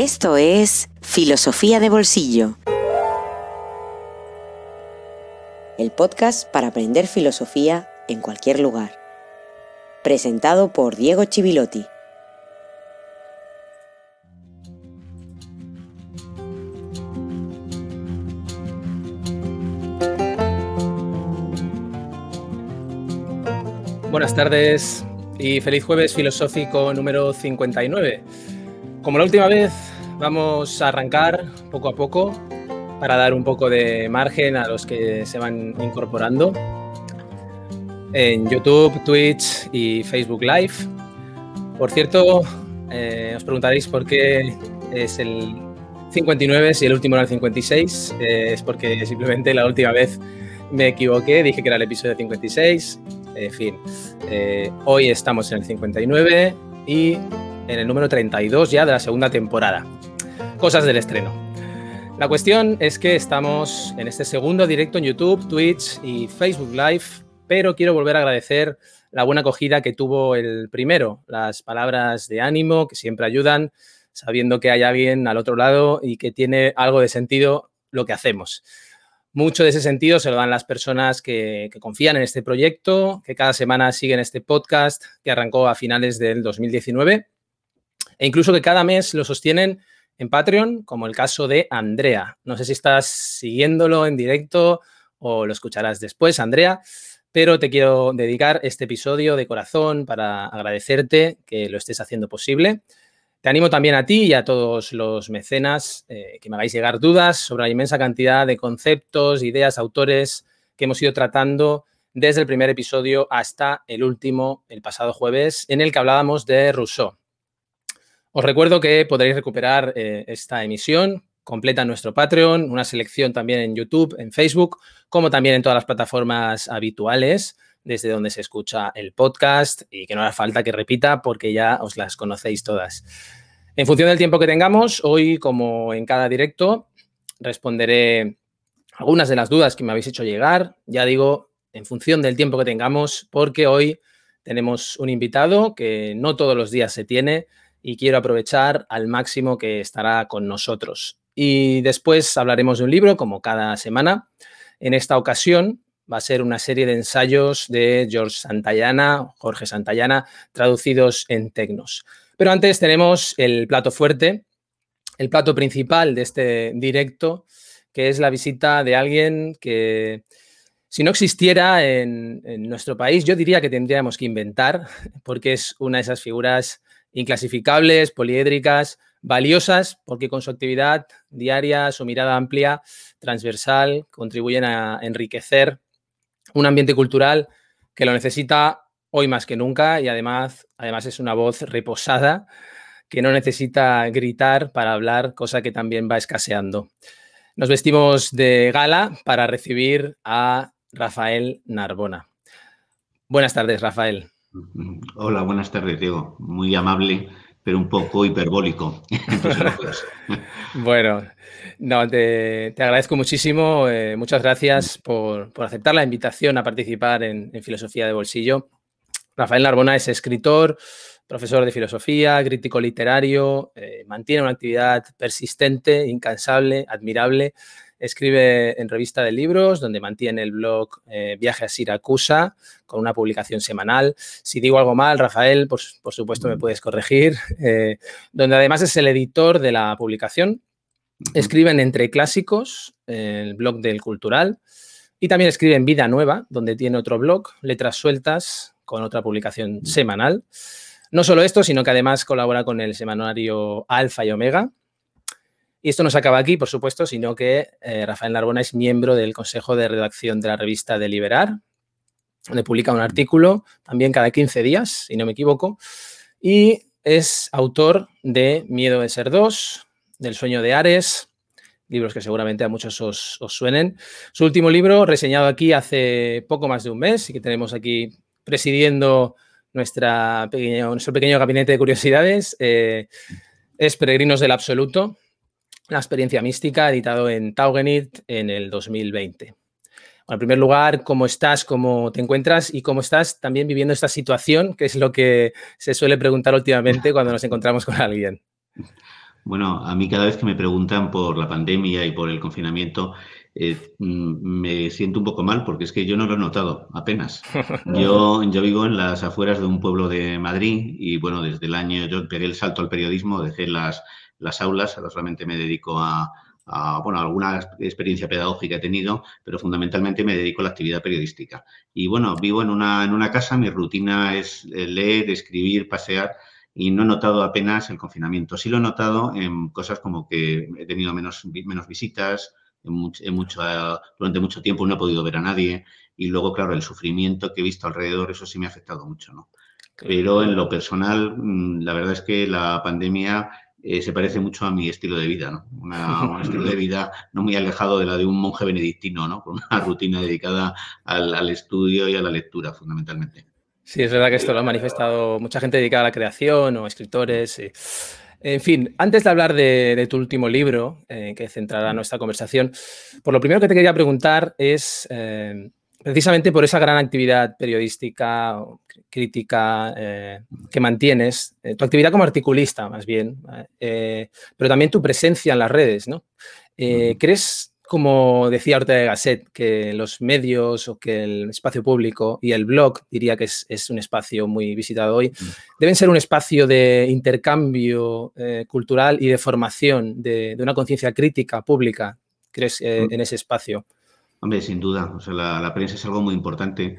Esto es Filosofía de Bolsillo. El podcast para aprender filosofía en cualquier lugar. Presentado por Diego Chivilotti. Buenas tardes y feliz jueves filosófico número 59. Como la última vez, vamos a arrancar poco a poco para dar un poco de margen a los que se van incorporando en YouTube, Twitch y Facebook Live. Por cierto, eh, os preguntaréis por qué es el 59 si el último era el 56. Eh, es porque simplemente la última vez me equivoqué, dije que era el episodio 56. En fin, eh, hoy estamos en el 59 y en el número 32 ya de la segunda temporada. Cosas del estreno. La cuestión es que estamos en este segundo directo en YouTube, Twitch y Facebook Live, pero quiero volver a agradecer la buena acogida que tuvo el primero, las palabras de ánimo que siempre ayudan, sabiendo que hay alguien al otro lado y que tiene algo de sentido lo que hacemos. Mucho de ese sentido se lo dan las personas que, que, confían en este proyecto, que cada semana siguen este podcast que arrancó a finales del 2019 e incluso que cada mes lo sostienen en Patreon, como el caso de Andrea. No sé si estás siguiéndolo en directo o lo escucharás después, Andrea, pero te quiero dedicar este episodio de corazón para agradecerte que lo estés haciendo posible. Te animo también a ti y a todos los mecenas eh, que me hagáis llegar dudas sobre la inmensa cantidad de conceptos, ideas, autores que hemos ido tratando desde el primer episodio hasta el último, el pasado jueves, en el que hablábamos de Rousseau. Os recuerdo que podréis recuperar eh, esta emisión completa en nuestro Patreon, una selección también en YouTube, en Facebook, como también en todas las plataformas habituales desde donde se escucha el podcast y que no hará falta que repita porque ya os las conocéis todas. En función del tiempo que tengamos, hoy, como en cada directo, responderé algunas de las dudas que me habéis hecho llegar. Ya digo, en función del tiempo que tengamos, porque hoy tenemos un invitado que no todos los días se tiene y quiero aprovechar al máximo que estará con nosotros. Y después hablaremos de un libro, como cada semana. En esta ocasión va a ser una serie de ensayos de George Santayana, Jorge Santayana, traducidos en tecnos. Pero antes tenemos el plato fuerte, el plato principal de este directo, que es la visita de alguien que, si no existiera en, en nuestro país, yo diría que tendríamos que inventar, porque es una de esas figuras inclasificables, poliédricas, valiosas, porque con su actividad diaria, su mirada amplia, transversal, contribuyen a enriquecer un ambiente cultural que lo necesita hoy más que nunca y además, además es una voz reposada que no necesita gritar para hablar, cosa que también va escaseando. Nos vestimos de gala para recibir a Rafael Narbona. Buenas tardes, Rafael. Hola, buenas tardes, Diego. Muy amable, pero un poco hiperbólico. bueno, no, te, te, agradezco muchísimo. Eh, muchas gracias por, por, aceptar la invitación a participar en, en, Filosofía de Bolsillo. Rafael Narbona es escritor, profesor de filosofía, crítico literario, eh, mantiene una actividad persistente, incansable, admirable Escribe en revista de libros, donde mantiene el blog eh, Viaje a Siracusa, con una publicación semanal. Si digo algo mal, Rafael, por, por supuesto me puedes corregir. Eh, donde además es el editor de la publicación. Escribe en Entre Clásicos, el blog del Cultural. Y también escribe en Vida Nueva, donde tiene otro blog, Letras Sueltas, con otra publicación semanal. No solo esto, sino que además colabora con el semanario Alfa y Omega, y esto no se acaba aquí, por supuesto, sino que eh, Rafael Narbona es miembro del Consejo de Redacción de la revista Deliberar, donde publica un artículo también cada 15 días, si no me equivoco, y es autor de Miedo de ser dos, del sueño de Ares, libros que seguramente a muchos os, os, suenen. Su último libro, reseñado aquí hace poco más de un mes y que tenemos aquí presidiendo nuestro pequeño gabinete de curiosidades, eh, es Peregrinos del Absoluto, la experiencia mística, editado en Taugenit en el 2020. Bueno, en primer lugar, ¿cómo estás? ¿Cómo te encuentras? Y cómo estás también viviendo esta situación, que es lo que se suele preguntar últimamente cuando nos encontramos con alguien. Bueno, a mí cada vez que me preguntan por la pandemia y por el confinamiento, eh, mm, me siento un poco mal porque es que yo no lo he notado apenas. Yo, yo vivo en las afueras de un pueblo de Madrid y bueno, desde el año yo pegué el salto al periodismo, dejé las, las aulas, ahora solamente me dedico a, bueno, alguna experiencia pedagógica he tenido, pero fundamentalmente me dedico a la actividad periodística. Y bueno, vivo en una, en una casa, mi rutina es eh, leer, escribir, pasear y no he notado apenas el confinamiento. Sí lo he notado en cosas como que he tenido menos, menos visitas, en mucho, durante mucho tiempo no he podido ver a nadie y luego, claro, el sufrimiento que he visto alrededor, eso sí me ha afectado mucho, ¿no? Pero en lo personal, mm, la verdad es que la pandemia eh, se parece mucho a mi estilo de vida, ¿no? un estilo de vida no muy alejado de la de un monje benedictino, ¿no? Con una rutina dedicada al, al estudio y a la lectura, fundamentalmente. Sí, es verdad que esto lo ha manifestado mucha gente dedicada a la creación o escritores. En fin, antes de hablar de, tu último libro, eh, que centrará nuestra conversación, por lo primero que te quería preguntar es, eh, precisamente por esa gran actividad periodística, crítica eh, que mantienes, tu actividad como articulista más bien, pero también tu presencia en las redes, ¿no? ¿Crees como decía Ortega de Gasset, que los medios o que el espacio público y el blog, diría que es, un espacio muy visitado hoy, deben ser un espacio de intercambio eh, cultural y de formación de, una conciencia crítica pública, ¿crees, eh, en ese espacio? Hombre, sin duda. O sea, la, prensa es algo muy importante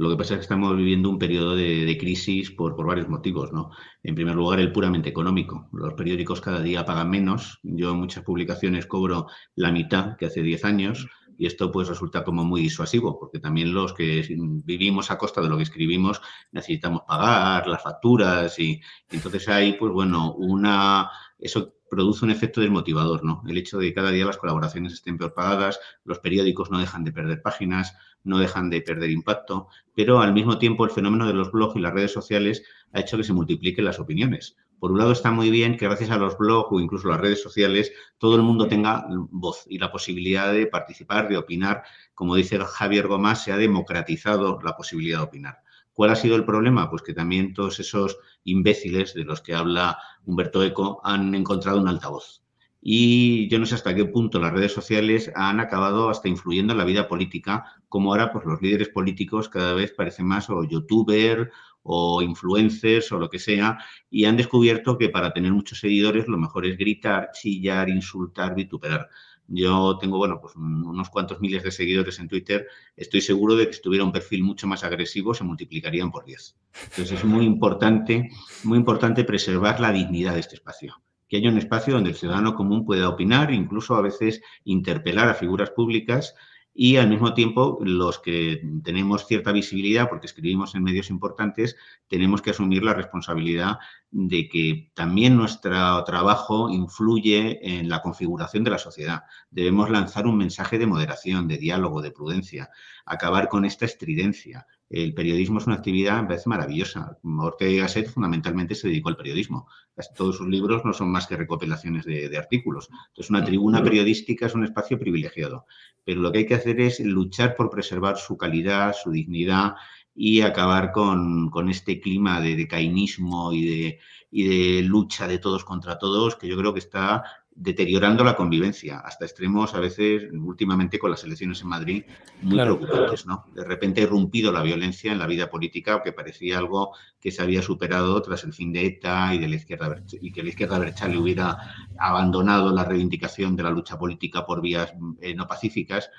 lo que pasa es que estamos viviendo un periodo de, crisis por, varios motivos, ¿no? En primer lugar, el puramente económico. Los periódicos cada día pagan menos. Yo en muchas publicaciones cobro la mitad que hace 10 años y esto pues resulta como muy disuasivo, porque también los que vivimos a costa de lo que escribimos necesitamos pagar las facturas y, y entonces hay pues bueno, una eso produce un efecto desmotivador, ¿no? El hecho de que cada día las colaboraciones estén peor pagadas, los periódicos no dejan de perder páginas, no dejan de perder impacto, pero al mismo tiempo el fenómeno de los blogs y las redes sociales ha hecho que se multipliquen las opiniones. Por un lado está muy bien que gracias a los blogs o incluso las redes sociales todo el mundo tenga voz y la posibilidad de participar, de opinar. Como dice Javier Gómez, se ha democratizado la posibilidad de opinar. ¿Cuál ha sido el problema? Pues que también todos esos imbéciles de los que habla Humberto Eco han encontrado un altavoz. Y yo no sé hasta qué punto las redes sociales han acabado hasta influyendo en la vida política, como ahora pues los líderes políticos cada vez parecen más o youtuber o influencers o lo que sea, y han descubierto que para tener muchos seguidores lo mejor es gritar, chillar, insultar, vituperar. Yo tengo, bueno, pues unos cuantos miles de seguidores en Twitter. Estoy seguro de que si tuviera un perfil mucho más agresivo se multiplicarían por 10. Entonces es muy importante, muy importante preservar la dignidad de este espacio. Que haya un espacio donde el ciudadano común pueda opinar, incluso a veces interpelar a figuras públicas y al mismo tiempo los que tenemos cierta visibilidad porque escribimos en medios importantes tenemos que asumir la responsabilidad de que también nuestro trabajo influye en la configuración de la sociedad. Debemos lanzar un mensaje de moderación, de diálogo, de prudencia, acabar con esta estridencia, el periodismo es una actividad, me parece maravillosa. Ortega y Gasset fundamentalmente se dedicó al periodismo. Todos sus libros no son más que recopilaciones de, artículos. Entonces, una tribuna periodística es un espacio privilegiado. Pero lo que hay que hacer es luchar por preservar su calidad, su dignidad y acabar con, este clima de decainismo y de, y de lucha de todos contra todos que yo creo que está deteriorando la convivencia hasta extremos a veces últimamente con las elecciones en Madrid muy preocupantes, ¿no? De repente ha irrumpido la violencia en la vida política que parecía algo que se había superado tras el fin de ETA y de la izquierda y que la izquierda le hubiera abandonado la reivindicación de la lucha política por vías eh, no pacíficas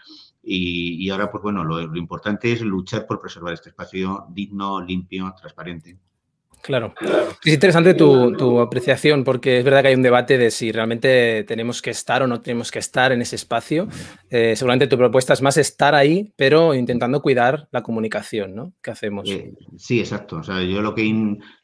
y, ahora pues bueno lo importante es luchar por preservar este espacio digno, limpio, transparente. Claro. Es interesante tu, apreciación porque es verdad que hay un debate de si realmente tenemos que estar o no tenemos que estar en ese espacio. Eh, seguramente tu propuesta es más estar ahí, pero intentando cuidar la comunicación ¿no? que hacemos. Eh, sí, exacto. O sea, yo lo que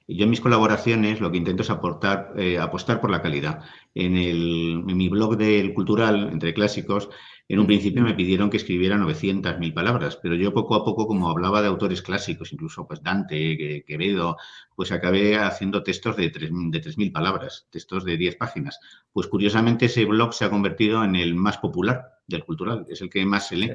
yo en mis colaboraciones lo que intento es aportar, eh, apostar por la calidad. En, el, en mi blog del cultural, entre clásicos, en un principio me pidieron que escribiera 900.000 palabras, pero yo poco a poco, como hablaba de autores clásicos, incluso pues Dante, Quevedo, pues acabé haciendo textos de 3.000 palabras, textos de 10 páginas. Pues curiosamente ese blog se ha convertido en el más popular del cultural, es el que más se lee.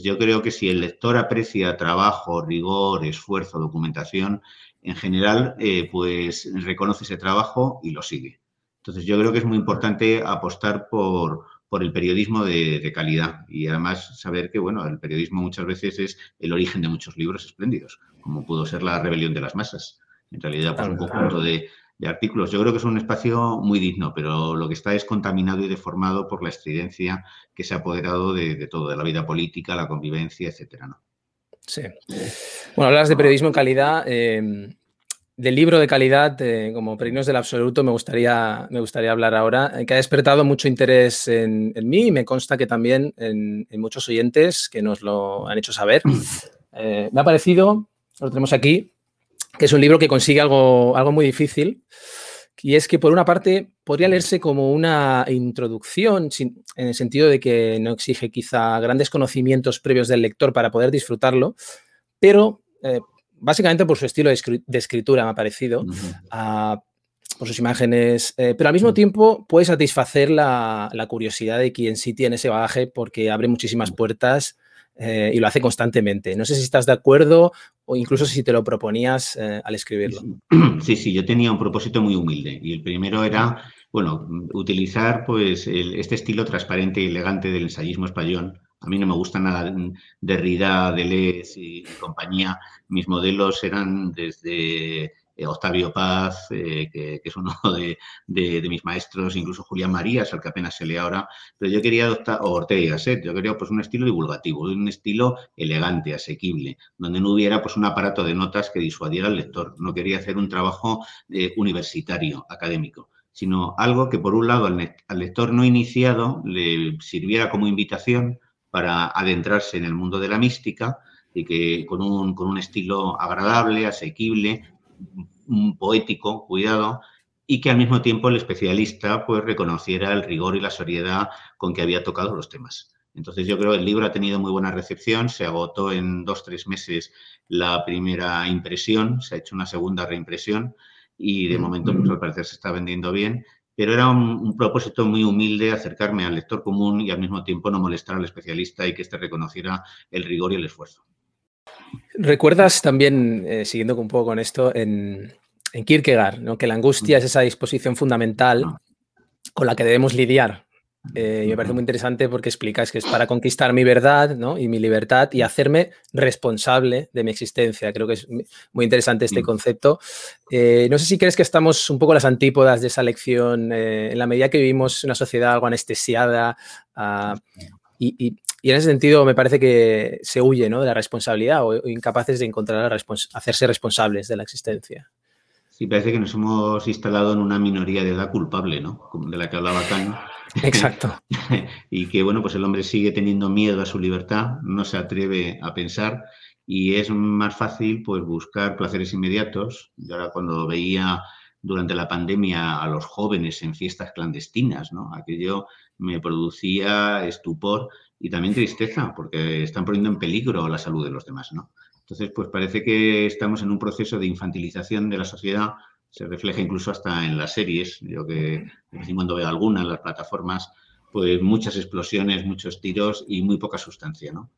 Yo creo que si el lector aprecia trabajo, rigor, esfuerzo, documentación, en general, eh, pues reconoce ese trabajo y lo sigue. Entonces, yo creo que es muy importante apostar por, por el periodismo de, calidad y además saber que, bueno, el periodismo muchas veces es el origen de muchos libros espléndidos, como pudo ser La rebelión de las masas. En realidad, pues un conjunto de, artículos. Yo creo que es un espacio muy digno, pero lo que está es contaminado y deformado por la estridencia que se ha apoderado de, todo, de la vida política, la convivencia, etcétera, ¿no? Sí. Bueno, hablas de periodismo en calidad. Eh, del libro de calidad, eh, como Peregrinos del Absoluto, me gustaría, me gustaría hablar ahora, eh, que ha despertado mucho interés en, mí y me consta que también en, muchos oyentes que nos lo han hecho saber. Eh, me ha parecido, lo tenemos aquí, que es un libro que consigue algo, algo muy difícil, y es que por una parte podría leerse como una introducción, en el sentido de que no exige quizá grandes conocimientos previos del lector para poder disfrutarlo, pero básicamente por su estilo de, escritura, me ha parecido, ah, por sus imágenes, eh, pero al mismo tiempo puede satisfacer la, curiosidad de quien sí tiene ese bagaje porque abre muchísimas puertas eh, y lo hace constantemente. No sé si estás de acuerdo o incluso si te lo proponías eh, al escribirlo. Sí, sí, yo tenía un propósito muy humilde y el primero era, bueno, utilizar pues este estilo transparente y elegante del ensayismo español a mí no me gusta nada Derrida, Deleuze y, compañía. Mis modelos eran desde Octavio Paz, eh, que, es uno de, mis maestros, incluso Julián Marías, al que apenas se lee ahora, pero yo quería adoptar, o Ortega y Gasset, yo quería pues un estilo divulgativo, un estilo elegante, asequible, donde no hubiera pues un aparato de notas que disuadiera al lector. No quería hacer un trabajo eh, universitario, académico sino algo que por un lado al lector no iniciado le sirviera como invitación para adentrarse en el mundo de la mística y que con un, con un estilo agradable, asequible, poético, cuidado, y que al mismo tiempo el especialista pues reconociera el rigor y la seriedad con que había tocado los temas. Entonces yo creo que el libro ha tenido muy buena recepción, se agotó en dos, tres meses la primera impresión, se ha hecho una segunda reimpresión y de momento pues al parecer se está vendiendo bien pero era un, propósito muy humilde acercarme al lector común y al mismo tiempo no molestar al especialista y que éste reconociera el rigor y el esfuerzo. ¿Recuerdas también, eh, siguiendo un poco con esto, en, en Kierkegaard, ¿no? que la angustia es esa disposición fundamental con la que debemos lidiar eh, y me parece muy interesante porque explicas que es para conquistar mi verdad y mi libertad y hacerme responsable de mi existencia. Creo que es muy interesante este mm. concepto. Eh, no sé si crees que estamos un poco las antípodas de esa lección eh, en la medida que vivimos una sociedad algo anestesiada ah, y, en ese sentido me parece que se huye ¿no? de la responsabilidad o, incapaces de encontrar hacerse responsables de la existencia. Sí, parece que nos hemos instalado en una minoría de edad culpable, ¿no? De la que hablaba Kant Exacto. y que, bueno, pues el hombre sigue teniendo miedo a su libertad, no se atreve a pensar y es más fácil, pues, buscar placeres inmediatos. Yo ahora cuando veía durante la pandemia a los jóvenes en fiestas clandestinas, ¿no? Aquello me producía estupor y también tristeza, porque están poniendo en peligro la salud de los demás, ¿no? Entonces, pues parece que estamos en un proceso de infantilización de la sociedad se refleja incluso hasta en las series. Yo que de cuando veo alguna en las plataformas, pues muchas explosiones, muchos tiros y muy poca sustancia, ¿no?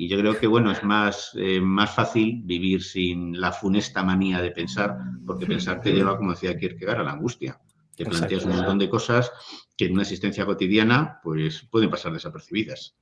Y yo creo que, bueno, es más, eh, más fácil vivir sin la funesta manía de pensar, porque pensar te lleva, como decía Kierkegaard, a la angustia. Te planteas un montón de cosas que en una existencia cotidiana, pues pueden pasar desapercibidas.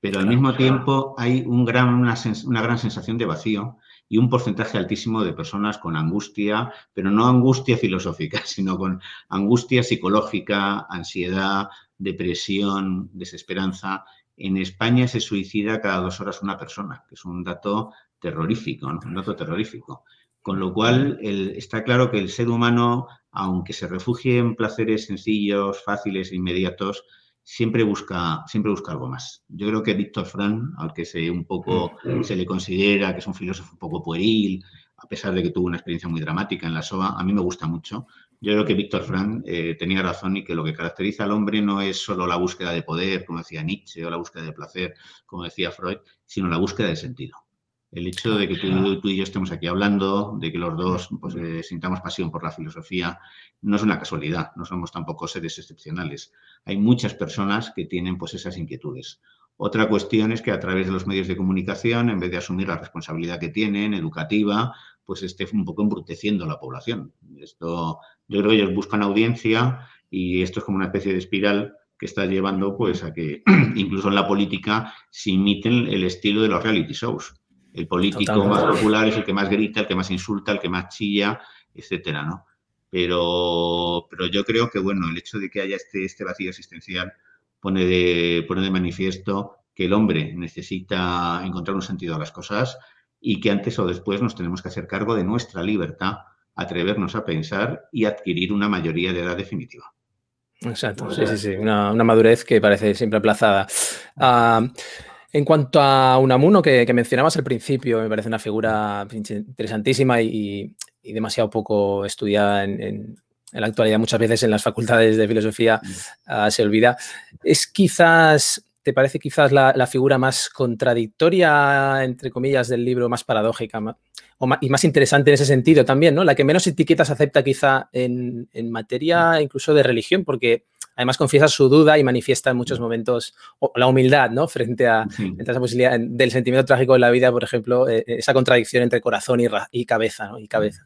Pero al mismo tiempo hay un gran, una, una gran sensación de vacío y un porcentaje altísimo de personas con angustia, pero no angustia filosófica, sino con angustia psicológica, ansiedad, depresión, desesperanza. En España se suicida cada dos horas una persona, que es un dato terrorífico, un dato terrorífico. Con lo cual, está claro que el ser humano, aunque se refugie en placeres sencillos, fáciles e inmediatos, siempre busca, siempre busca algo más. Yo creo que Víctor Frank, al que se un poco se le considera que es un filósofo un poco pueril, a pesar de que tuvo una experiencia muy dramática en la SOA, a mí me gusta mucho. Yo creo que Víctor Frank eh, tenía razón y que lo que caracteriza al hombre no es solo la búsqueda de poder, como decía Nietzsche, o la búsqueda de placer, como decía Freud, sino la búsqueda de sentido. El hecho de que tú, y yo estemos aquí hablando, de que los dos pues, eh, sintamos pasión por la filosofía, no es una casualidad, no somos tampoco seres excepcionales. Hay muchas personas que tienen pues, esas inquietudes. Otra cuestión es que a través de los medios de comunicación, en vez de asumir la responsabilidad que tienen, educativa, pues esté un poco embruteciendo la población. Esto, yo creo que ellos buscan audiencia y esto es como una especie de espiral que está llevando pues a que incluso en la política se imiten el estilo de los reality shows. El político más popular es el que más grita, el que más insulta, el que más chilla, etcétera, ¿no? Pero, pero yo creo que, bueno, el hecho de que haya este, este vacío existencial pone de, pone de manifiesto que el hombre necesita encontrar un sentido a las cosas y que antes o después nos tenemos que hacer cargo de nuestra libertad, atrevernos a pensar y adquirir una mayoría de edad definitiva. Exacto, sí, sí, sí, una, madurez que parece siempre aplazada. Ah, en cuanto a Unamuno, que, que mencionabas al principio, me parece una figura interesantísima y, demasiado poco estudiada en, la actualidad. Muchas veces en las facultades de filosofía mm. ah, se olvida. Es quizás, ¿te parece quizás la, figura más contradictoria, entre comillas, del libro, más paradójica y más interesante en ese sentido también, ¿no? La que menos etiquetas acepta quizá en, en materia incluso de religión, porque además confiesa su duda y manifiesta en muchos momentos la humildad, ¿no? Frente a esa posibilidad del sentimiento trágico de la vida, por ejemplo, eh, esa contradicción entre corazón y, cabeza, ¿no? Y cabeza.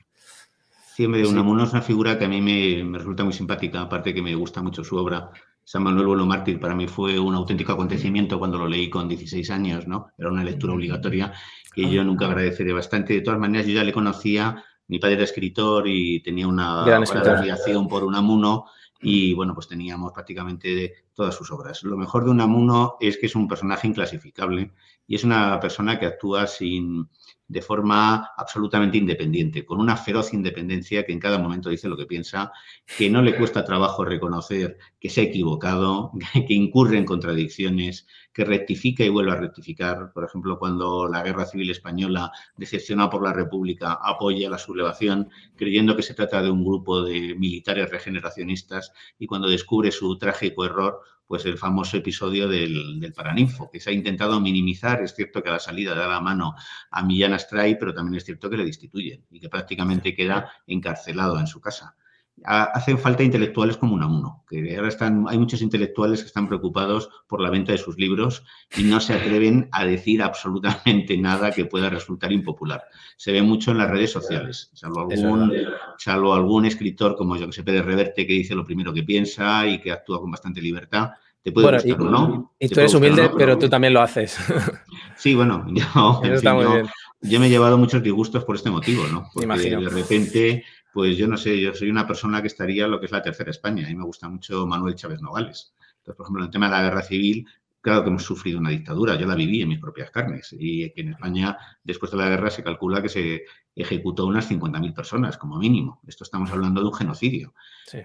Sí, hombre, Unamuno es una figura que a mí me, resulta muy simpática, aparte que me gusta mucho su obra. San Manuel Bueno Mártir para mí fue un auténtico acontecimiento cuando lo leí con 16 años, ¿no? Era una lectura obligatoria que yo nunca agradeceré bastante. De todas maneras, yo ya le conocía, mi padre era escritor y tenía una gran admiración por Unamuno y bueno, pues teníamos prácticamente todas sus obras. Lo mejor de Unamuno es que es un personaje inclasificable y es una persona que actúa sin, de forma absolutamente independiente, con una feroz independencia que en cada momento dice lo que piensa, que no le cuesta trabajo reconocer que se ha equivocado, que incurre en contradicciones, que rectifica y vuelve a rectificar. Por ejemplo, cuando la Guerra Civil Española, decepcionada por la República, apoya la sublevación, creyendo que se trata de un grupo de militares regeneracionistas y cuando descubre su trágico error, pues el famoso episodio del, Paraninfo, que se ha intentado minimizar. Es cierto que a la salida da la mano a Millán Astray, pero también es cierto que le destituyen y que prácticamente queda encarcelado en su casa hacen falta intelectuales como Unamuno, que ahora están, hay muchos intelectuales que están preocupados por la venta de sus libros y no se atreven a decir absolutamente nada que pueda resultar impopular. Se ve mucho en las redes sociales, salvo algún, salvo algún escritor como yo que sé, Pérez Reverte, que dice lo primero que piensa y que actúa con bastante libertad. Te puede gustar, ¿no? Y tú eres humilde, pero, tú también lo haces. Sí, bueno, yo, yo, me he llevado muchos disgustos por este motivo, ¿no? Porque de repente pues yo no sé, yo soy una persona que estaría en lo que es la tercera España. A mí me gusta mucho Manuel Chávez Nogales. Entonces, por ejemplo, en el tema de la guerra civil, claro que hemos sufrido una dictadura, yo la viví en mis propias carnes. Y que en España, después de la guerra, se calcula que se ejecutó unas 50.000 personas, como mínimo. Esto estamos hablando de un genocidio.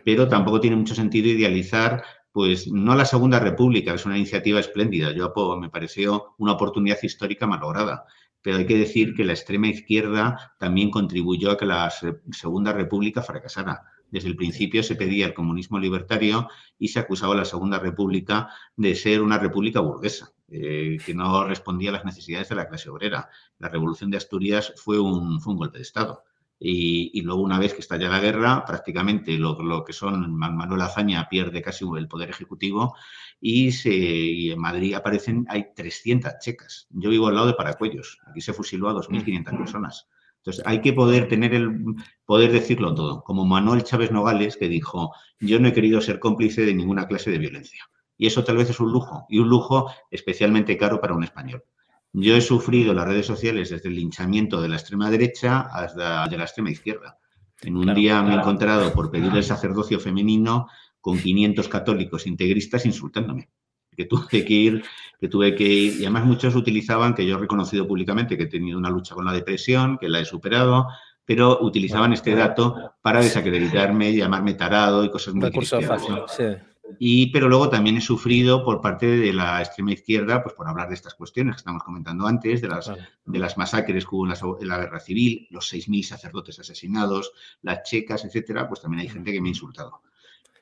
Pero tampoco tiene mucho sentido idealizar pues no la Segunda República, es una iniciativa espléndida. Yo me pareció una oportunidad histórica malograda pero hay que decir que la extrema izquierda también contribuyó a que la Segunda República fracasara. Desde el principio se pedía el comunismo libertario y se acusaba a la Segunda República de ser una república burguesa, eh, que no respondía a las necesidades de la clase obrera. La Revolución de Asturias fue un, fue un golpe de Estado. Y, luego, una vez que estalla la guerra, prácticamente lo, que son Manuel Azaña pierde casi el poder ejecutivo y, se, en Madrid aparecen, hay 300 checas. Yo vivo al lado de Paracuellos, aquí se fusiló a 2.500 personas. Entonces, hay que poder tener el poder decirlo todo, como Manuel Chávez Nogales, que dijo, yo no he querido ser cómplice de ninguna clase de violencia. Y eso tal vez es un lujo, y un lujo especialmente caro para un español. Yo he sufrido las redes sociales desde el linchamiento de la extrema derecha hasta de la extrema izquierda. En un día me he encontrado por pedir el sacerdocio femenino con 500 católicos integristas insultándome. Que tuve que ir, que tuve que ir, y además muchos utilizaban, que yo he reconocido públicamente que he tenido una lucha con la depresión, que la he superado, pero utilizaban este dato para desacreditarme, llamarme tarado y cosas muy Recurso fácil, sí. Y, pero luego también he sufrido por parte de la extrema izquierda, pues por hablar de estas cuestiones que estamos comentando antes, de las, de las masacres que hubo en la, guerra civil, los 6.000 sacerdotes asesinados, las checas, etcétera, pues también hay gente que me ha insultado.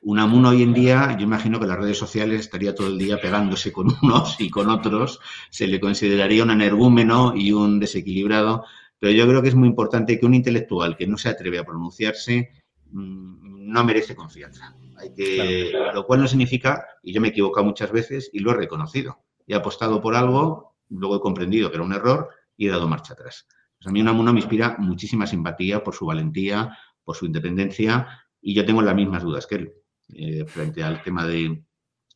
Unamuno hoy en día, yo imagino que las redes sociales estaría todo el día pegándose con unos y con otros, se le consideraría un energúmeno y un desequilibrado, pero yo creo que es muy importante que un intelectual que no se atreve a pronunciarse mm, no merece confianza. Hay que, Lo cual no significa, y yo me he equivocado muchas veces y lo he reconocido. He apostado por algo, luego he comprendido que era un error y he dado marcha atrás. Pues a mí Unamuno me inspira muchísima simpatía por su valentía, por su independencia y yo tengo las mismas dudas que él. eh, frente al tema de...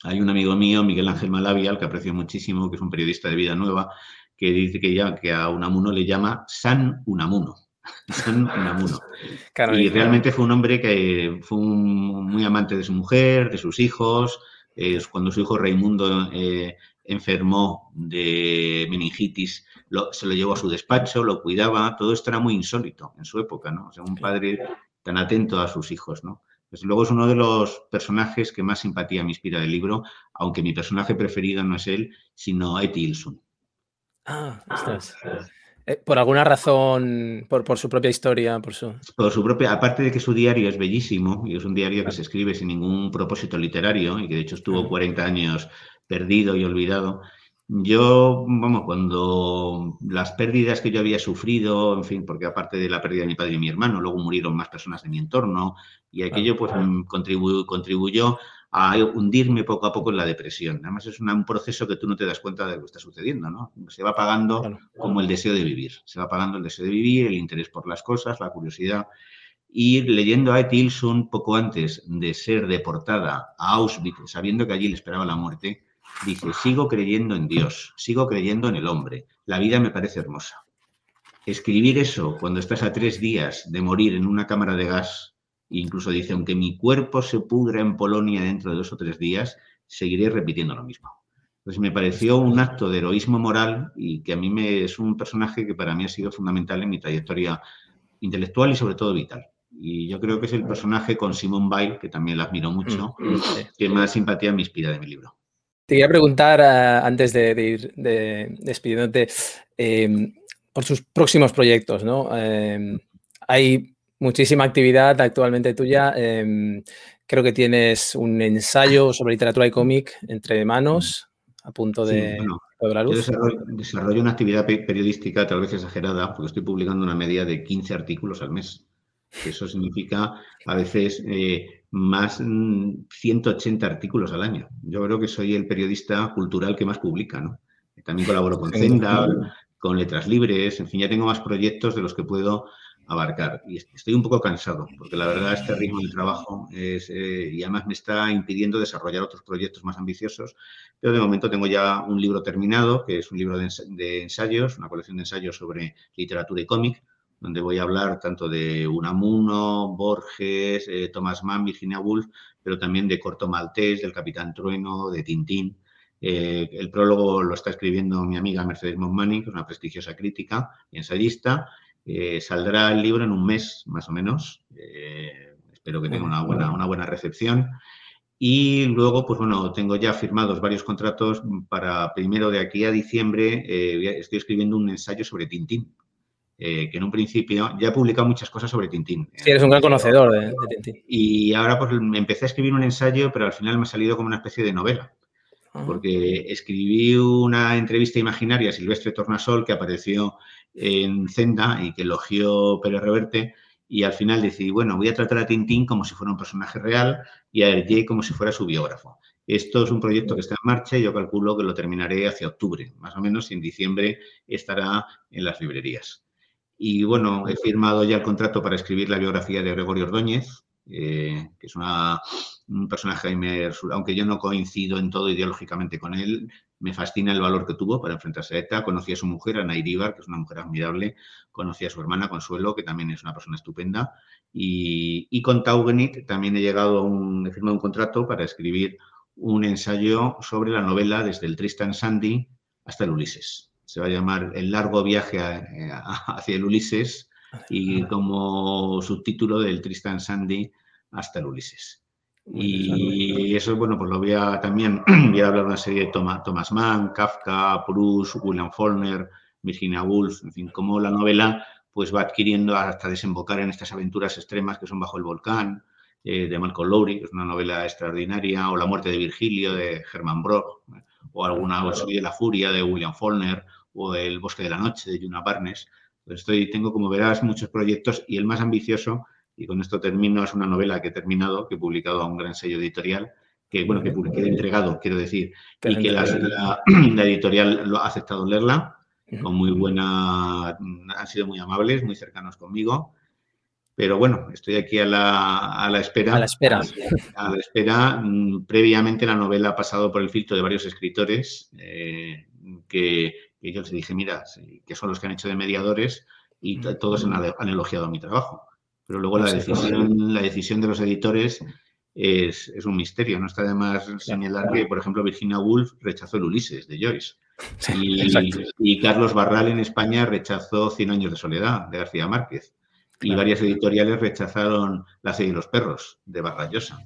Hay un amigo mío, Miguel Ángel Malavia, al que aprecio muchísimo, que es un periodista de Vida Nueva, que dice que, ya, que a Unamuno le llama San Unamuno. Unamuno. y realmente fue un hombre que fue muy amante de su mujer, de sus hijos. cuando su hijo Raimundo eh, enfermó de meningitis, se lo llevó a su despacho, lo cuidaba. Todo esto era muy insólito en su época, ¿no? O sea, un padre tan atento a sus hijos, ¿no? Desde luego es uno de los personajes que más simpatía me inspira del libro, aunque mi personaje preferido no es él, sino Eti Ilsun. Ah, estás. Eh, por alguna razón, por, su propia historia, por su... Por su propia, aparte de que su diario es bellísimo y es un diario que se escribe sin ningún propósito literario y que de hecho estuvo 40 años perdido y olvidado, yo, vamos, cuando las pérdidas que yo había sufrido, en fin, porque aparte de la pérdida de mi padre y mi hermano, luego murieron más personas de mi entorno y aquello pues contribuyó, a hundirme poco a poco en la depresión. Además es un proceso que tú no te das cuenta de lo que está sucediendo, ¿no? Se va apagando como el deseo de vivir, se va apagando el deseo de vivir, el interés por las cosas, la curiosidad. Y leyendo a Etilson poco antes de ser deportada a Auschwitz, sabiendo que allí le esperaba la muerte, Dice, sigo creyendo en Dios, sigo creyendo en el hombre, la vida me parece hermosa. Escribir eso cuando estás a tres días de morir en una cámara de gas, incluso dice, aunque mi cuerpo se pudra en Polonia dentro de dos o tres días, seguiré repitiendo lo mismo. Entonces me pareció un acto de heroísmo moral y que a mí me, es un personaje que para mí ha sido fundamental en mi trayectoria intelectual y sobre todo vital. Y yo creo que es el personaje con Simone Weil, que también la admiro mucho, mm. que más simpatía me inspira de mi libro. Te quería preguntar, eh, antes de, ir despidiéndote, em, por sus próximos proyectos, ¿no? Em, hay muchísima actividad actualmente tuya. Em, creo que tienes un ensayo sobre literatura y cómic entre manos, a punto de, la luz. Yo desarrollo, una actividad periodística tal vez exagerada, porque estoy publicando una media de 15 artículos al mes. Eso significa a veces eh, más 180 mm, artículos al año. Yo creo que soy el periodista cultural que más publica, ¿no? También colaboro con Zenda, con Letras Libres, en fin, ya tengo más proyectos de los que puedo abarcar. Y estoy un poco cansado, porque la verdad este ritmo de trabajo es, eh, y además me está impidiendo desarrollar otros proyectos más ambiciosos. Pero de momento tengo ya un libro terminado, que es un libro de ensayos, una colección de ensayos sobre literatura y cómic, donde voy a hablar tanto de Unamuno, Borges, eh, Thomas Mann, Virginia Woolf, pero también de Corto Maltés, del Capitán Trueno, de Tintín. Eh, el prólogo lo está escribiendo mi amiga Mercedes Monmani, que es una prestigiosa crítica y ensayista. Eh, saldrá el libro en un mes, más o menos. espero que tenga una buena, una buena recepción. Y luego, pues bueno, tengo ya firmados varios contratos para primero de aquí a diciembre. estoy escribiendo un ensayo sobre Tintín, eh, que en un principio ya he publicado muchas cosas sobre Tintín. Sí, eres un gran conocedor de, Tintín. Y ahora pues me empecé a escribir un ensayo, pero al final me ha salido como una especie de novela. Ah. Porque escribí una entrevista imaginaria a Silvestre Tornasol que apareció en Zenda y que elogió Pérez Reverte. Y al final decidí, bueno, voy a tratar a Tintín como si fuera un personaje real y a Hergé como si fuera su biógrafo. Esto es un proyecto que está en marcha y yo calculo que lo terminaré hacia octubre, más o menos, y en diciembre estará en las librerías. Y bueno, he firmado ya el contrato para escribir la biografía de Gregorio Ordóñez, eh, que es un personaje, aunque yo no coincido en todo ideológicamente con él, me fascina el valor que tuvo para enfrentarse a ETA. Conocí a su mujer, Ana Iríbar, que es una mujer admirable. Conocí a su hermana, Consuelo, que también es una persona estupenda. Y, con Taugenit también he llegado a un, he firmado un contrato para escribir un ensayo sobre la novela desde el Tristan Sandy hasta el Ulises se va a llamar El largo viaje hacia el Ulises y como subtítulo del Tristan Sandy hasta el Ulises. Y eso, bueno, pues lo voy a también, voy a hablar de una serie de Thomas Mann, Kafka, Proust, William Faulkner, Virginia Woolf, en fin, cómo la novela pues va adquiriendo hasta desembocar en estas aventuras extremas que son Bajo el Volcán, eh, de Malcolm Lowry, que es una novela extraordinaria, o La muerte de Virgilio, de Herman Brock, o alguna o de la furia, de William Faulkner, o El bosque de la noche de Juna Barnes. Pues estoy, tengo, como verás, muchos proyectos y el más ambicioso, y con esto termino, es una novela que he terminado, que he publicado a un gran sello editorial, que, bueno, que, he entregado, quiero decir, y que la, editorial lo ha aceptado leerla, con muy buena, han sido muy amables, muy cercanos conmigo. Pero bueno, estoy aquí a la, espera. A la espera. A, la espera. Previamente la novela ha pasado por el filtro de varios escritores eh, que, yo les dije, mira, que son los que han hecho de mediadores y todos han, elogiado mi trabajo. Pero luego la decisión, la decisión de los editores es, un misterio. No está de más señalar que, por ejemplo, Virginia Woolf rechazó el Ulises de Joyce. y, Carlos Barral en España rechazó Cien años de soledad de García Márquez. Y varias editoriales rechazaron La serie de los perros de Barrayosa.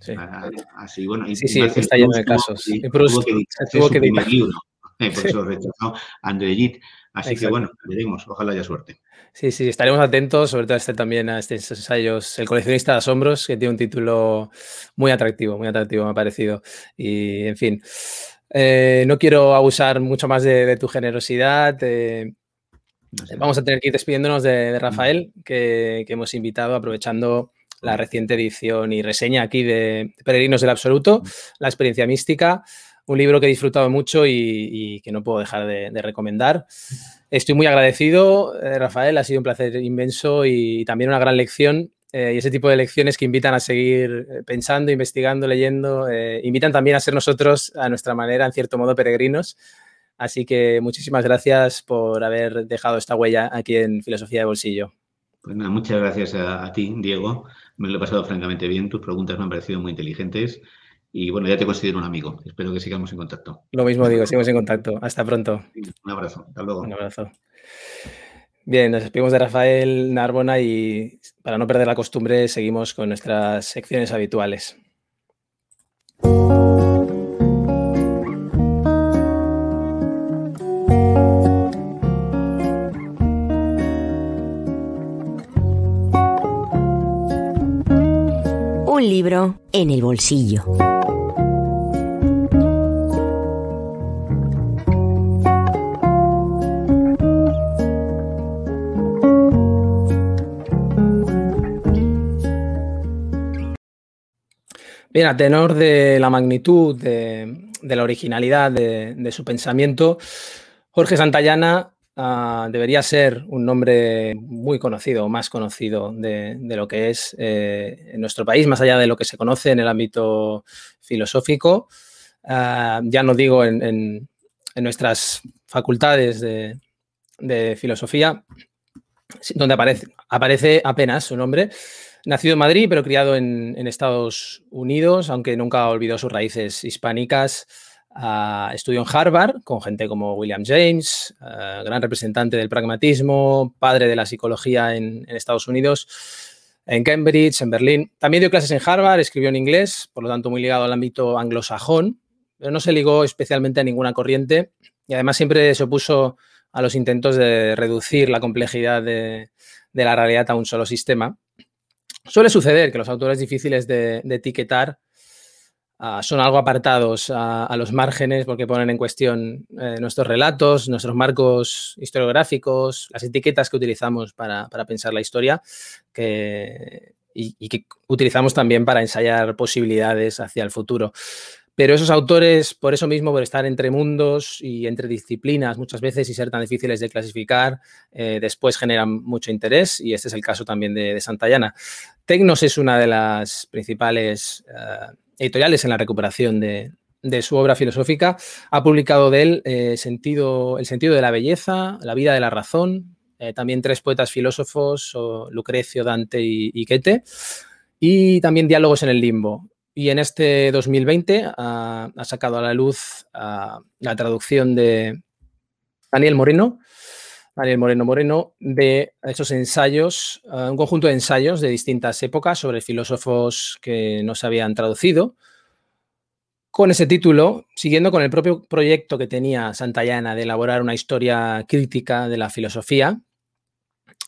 Sí. Ah, así, bueno, sí, sí, está lleno de casos. Y tuvo que, tuvo que libro, eh, por eso rechazó André Gide. Así que bueno, veremos, ojalá haya suerte. Sí, sí, estaremos atentos, sobre todo a este también a estos ensayos, El coleccionista de asombros, que tiene un título muy atractivo, muy atractivo me ha parecido. Y en fin, eh, no quiero abusar mucho más de, tu generosidad. Eh, vamos a tener que ir despidiéndonos de, Rafael, que, hemos invitado aprovechando la reciente edición y reseña aquí de Peregrinos del Absoluto, la experiencia mística, un libro que he disfrutado mucho y, que no puedo dejar de, recomendar. Estoy muy agradecido, eh, Rafael, ha sido un placer inmenso y también una gran lección eh, y ese tipo de lecciones que invitan a seguir eh, pensando, investigando, leyendo, invitan también a ser nosotros, a nuestra manera, en cierto modo, peregrinos. Así que muchísimas gracias por haber dejado esta huella aquí en Filosofía de Bolsillo. Pues muchas gracias a, a ti, Diego. Me lo he pasado francamente bien. Tus preguntas me han parecido muy inteligentes. Y bueno, ya te considero un amigo. Espero que sigamos en contacto. Lo mismo digo, sigamos en contacto. Hasta pronto. Un abrazo. Hasta luego. Un abrazo. Bien, nos despedimos de Rafael Narbona y para no perder la costumbre seguimos con nuestras secciones habituales. Un libro en el bolsillo. Bien, a tenor de la magnitud, de, la originalidad de, su pensamiento, Jorge Santayana ah, debería ser un nombre muy conocido, más conocido de, lo que es eh, en nuestro país, más allá de lo que se conoce en el ámbito filosófico. Ah, ya no digo en, nuestras facultades de, filosofía, donde aparece, aparece apenas su nombre, Nacido en Madrid, pero criado en, Estados Unidos, aunque nunca olvidó sus raíces hispánicas. Ah, estudió en Harvard con gente como William James, ah, gran representante del pragmatismo, padre de la psicología en, Estados Unidos, en Cambridge, en Berlín. También dio clases en Harvard, escribió en inglés, por lo tanto muy ligado al ámbito anglosajón, pero no se ligó especialmente a ninguna corriente y además siempre se opuso a los intentos de reducir la complejidad de la realidad a un solo sistema. Suele suceder que los autores difíciles de, etiquetar ah, son algo apartados a, los márgenes porque ponen en cuestión eh, nuestros relatos, nuestros marcos historiográficos, las etiquetas que utilizamos para, pensar la historia y, que utilizamos también para ensayar posibilidades hacia el futuro. Pero esos autores, por eso mismo, por estar entre mundos y entre disciplinas muchas veces y ser tan difíciles de clasificar, eh, después generan mucho interés y este es el caso también de, Santayana. Tecnos es una de las principales eh, editoriales en la recuperación de, su obra filosófica. Ha publicado de él eh, sentido, El sentido de la belleza, La vida de la razón, también tres poetas filósofos, Lucrecio, Dante y, y Goethe, y también Diálogos en el limbo. Y en este 2020 ha, sacado a la luz la traducción de Daniel Moreno, Daniel Moreno Moreno, de esos ensayos, un conjunto de ensayos de distintas épocas sobre filósofos que no se habían traducido. Con ese título, siguiendo con el propio proyecto que tenía Santayana de elaborar una historia crítica de la filosofía,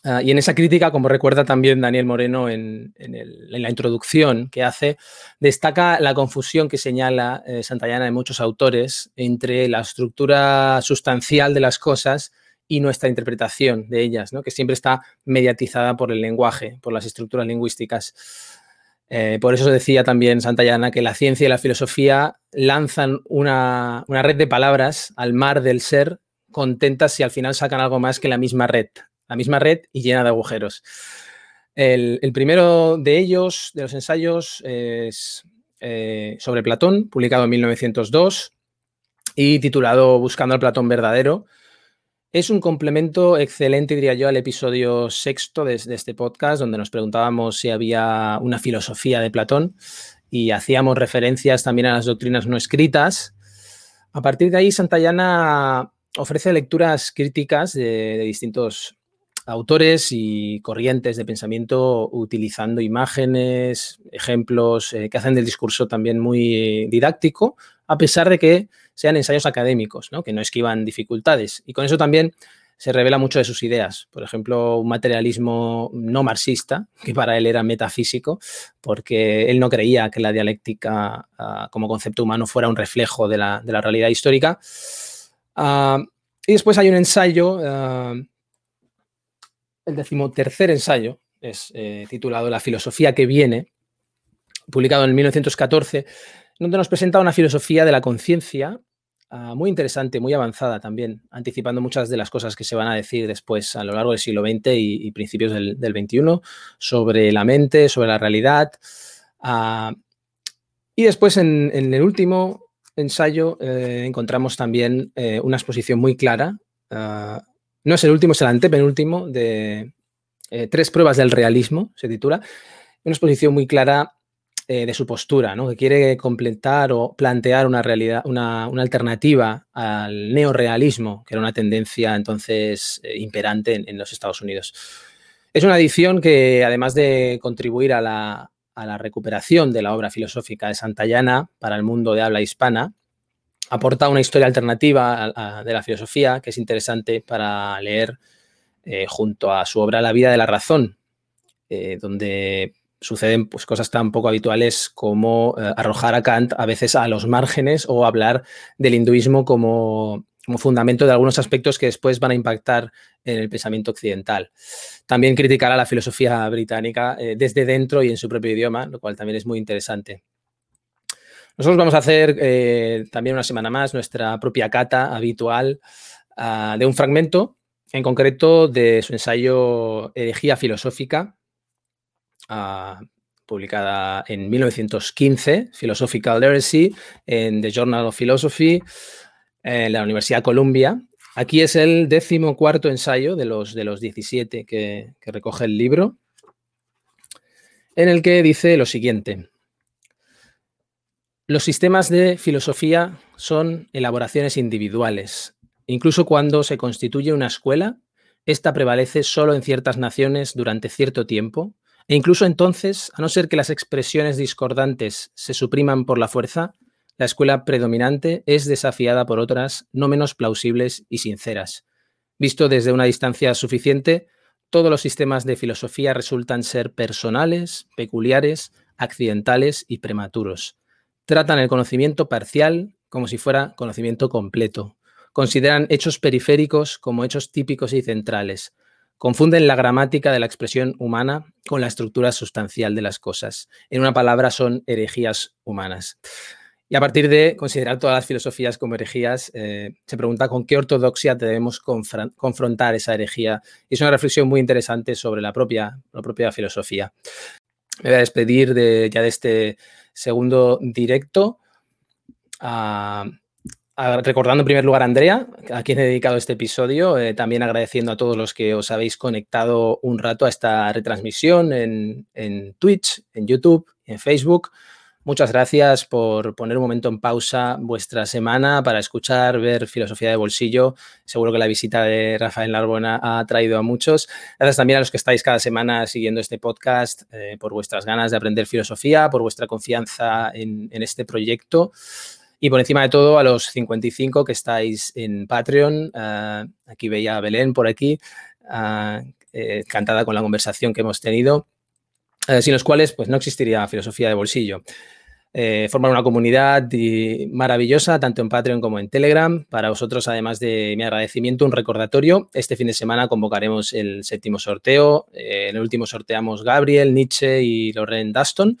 Ah, y en esa crítica, como recuerda también Daniel Moreno en, la introducción que hace, destaca la confusión que señala eh, Santayana en muchos autores entre la estructura sustancial de las cosas y nuestra interpretación de ellas, que siempre está mediatizada por el lenguaje, por las estructuras lingüísticas. Eh, por eso decía también Santayana que la ciencia y la filosofía lanzan una, una red de palabras al mar del ser contentas si al final sacan algo más que la misma red la misma red y llena de agujeros. El, primero de ellos, de los ensayos, es eh, sobre Platón, publicado en 1902 y titulado Buscando al Platón verdadero. Es un complemento excelente, diría yo, al episodio sexto de, este podcast, donde nos preguntábamos si había una filosofía de Platón y hacíamos referencias también a las doctrinas no escritas. A partir de ahí, Santayana ofrece lecturas críticas de distintos autores y corrientes de pensamiento utilizando imágenes, ejemplos eh, que hacen del discurso también muy didáctico, a pesar de que sean ensayos académicos, ¿no? que no esquivan dificultades. Y con eso también se revela mucho de sus ideas. Por ejemplo, un materialismo no marxista, que para él era metafísico, porque él no creía que la dialéctica ah, como concepto humano fuera un reflejo de la, realidad histórica. Ah, y después hay un ensayo ah, el decimotercer ensayo es eh, titulado La filosofía que viene, publicado en 1914, donde nos presenta una filosofía de la conciencia ah, muy interesante, muy avanzada también, anticipando muchas de las cosas que se van a decir después a lo largo del siglo XX y, principios del, XXI sobre la mente, sobre la realidad. Ah, y después en, el último ensayo eh, encontramos también eh, una exposición muy clara ah, no es el último, es el antepenúltimo de eh, Tres pruebas del realismo, se titula. Una exposición muy clara eh, de su postura, ¿no? que quiere completar o plantear una realidad, una, alternativa al neorealismo, que era una tendencia entonces eh, imperante en, los Estados Unidos. Es una edición que, además de contribuir a la, a la recuperación de la obra filosófica de Santayana para el mundo de habla hispana, aporta una historia alternativa de la filosofía que es interesante para leer eh, junto a su obra La vida de la razón, eh, donde suceden pues, cosas tan poco habituales como eh, arrojar a Kant a veces a los márgenes o hablar del hinduismo como, como, fundamento de algunos aspectos que después van a impactar en el pensamiento occidental. También criticará la filosofía británica desde dentro y en su propio idioma, lo cual también es muy interesante. Nosotros vamos a hacer eh, también una semana más nuestra propia cata habitual ah, de un fragmento, en concreto de su ensayo Herejía Filosófica, ah, publicada en 1915, Philosophical Heresy, en The Journal of Philosophy, en la Universidad de Columbia. Aquí es el décimo cuarto ensayo de los, de los 17 que recoge el libro, en el que dice lo siguiente. Los sistemas de filosofía son elaboraciones individuales. Incluso cuando se constituye una escuela, esta prevalece solo en ciertas naciones durante cierto tiempo, e incluso entonces, a no ser que las expresiones discordantes se supriman por la fuerza, la escuela predominante es desafiada por otras no menos plausibles y sinceras. Visto desde una distancia suficiente, todos los sistemas de filosofía resultan ser personales, peculiares, accidentales y prematuros. Tratan el conocimiento parcial como si fuera conocimiento completo. Consideran hechos periféricos como hechos típicos y centrales. Confunden la gramática de la expresión humana con la estructura sustancial de las cosas. En una palabra, son herejías humanas. Y a partir de considerar todas las filosofías como herejías, eh, se pregunta con qué ortodoxia debemos confrontar esa herejía. Y es una reflexión muy interesante sobre la propia, la propia filosofía. Me voy a despedir de, ya de este segundo directo. recordando en primer lugar a Andrea, a quien he dedicado este episodio, eh, también agradeciendo a todos los que os habéis conectado un rato a esta retransmisión en, en Twitch, en YouTube, en Facebook. Muchas gracias por poner un momento en pausa vuestra semana para escuchar, ver filosofía de bolsillo. Seguro que la visita de Rafael Narbona ha traído a muchos. Gracias también a los que estáis cada semana siguiendo este podcast, eh, por vuestras ganas de aprender filosofía, por vuestra confianza en, este proyecto. Y por encima de todo, a los 55 que estáis en Patreon. Eh, aquí veía a Belén por aquí, uh, encantada con la conversación que hemos tenido. Sin los cuales pues, no existiría filosofía de bolsillo. Eh, formar una comunidad maravillosa, tanto en Patreon como en Telegram. Para vosotros, además de mi agradecimiento, un recordatorio. Este fin de semana convocaremos el séptimo sorteo. Eh, en el último sorteamos Gabriel, Nietzsche y Loren Daston.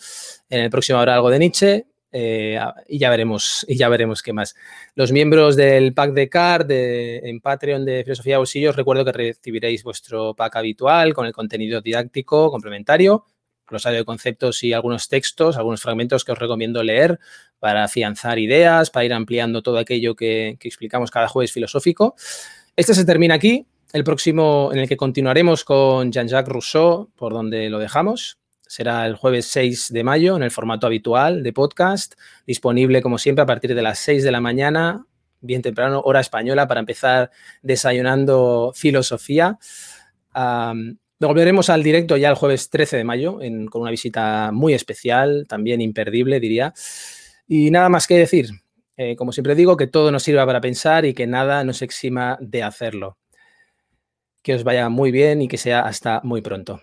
En el próximo habrá algo de Nietzsche. eh, y ya veremos, y ya veremos qué más. Los miembros del pack de card en Patreon de Filosofía de Bolsillos, recuerdo que recibiréis vuestro pack habitual con el contenido didáctico complementario, glosario de conceptos y algunos textos, algunos fragmentos que os recomiendo leer para afianzar ideas, para ir ampliando todo aquello que, que explicamos cada jueves filosófico. Este se termina aquí. El próximo en el que continuaremos con Jean-Jacques Rousseau, por donde lo dejamos, será el jueves 6 de mayo en el formato habitual de podcast, disponible como siempre a partir de las 6 de la mañana, bien temprano, hora española, para empezar desayunando filosofía. Volveremos al directo ya el jueves 13 de mayo con una visita muy especial, también imperdible, diría. Y nada más que decir. Eh, como siempre digo, que todo nos sirva para pensar y que nada nos exima de hacerlo. Que os vaya muy bien y que sea hasta muy pronto.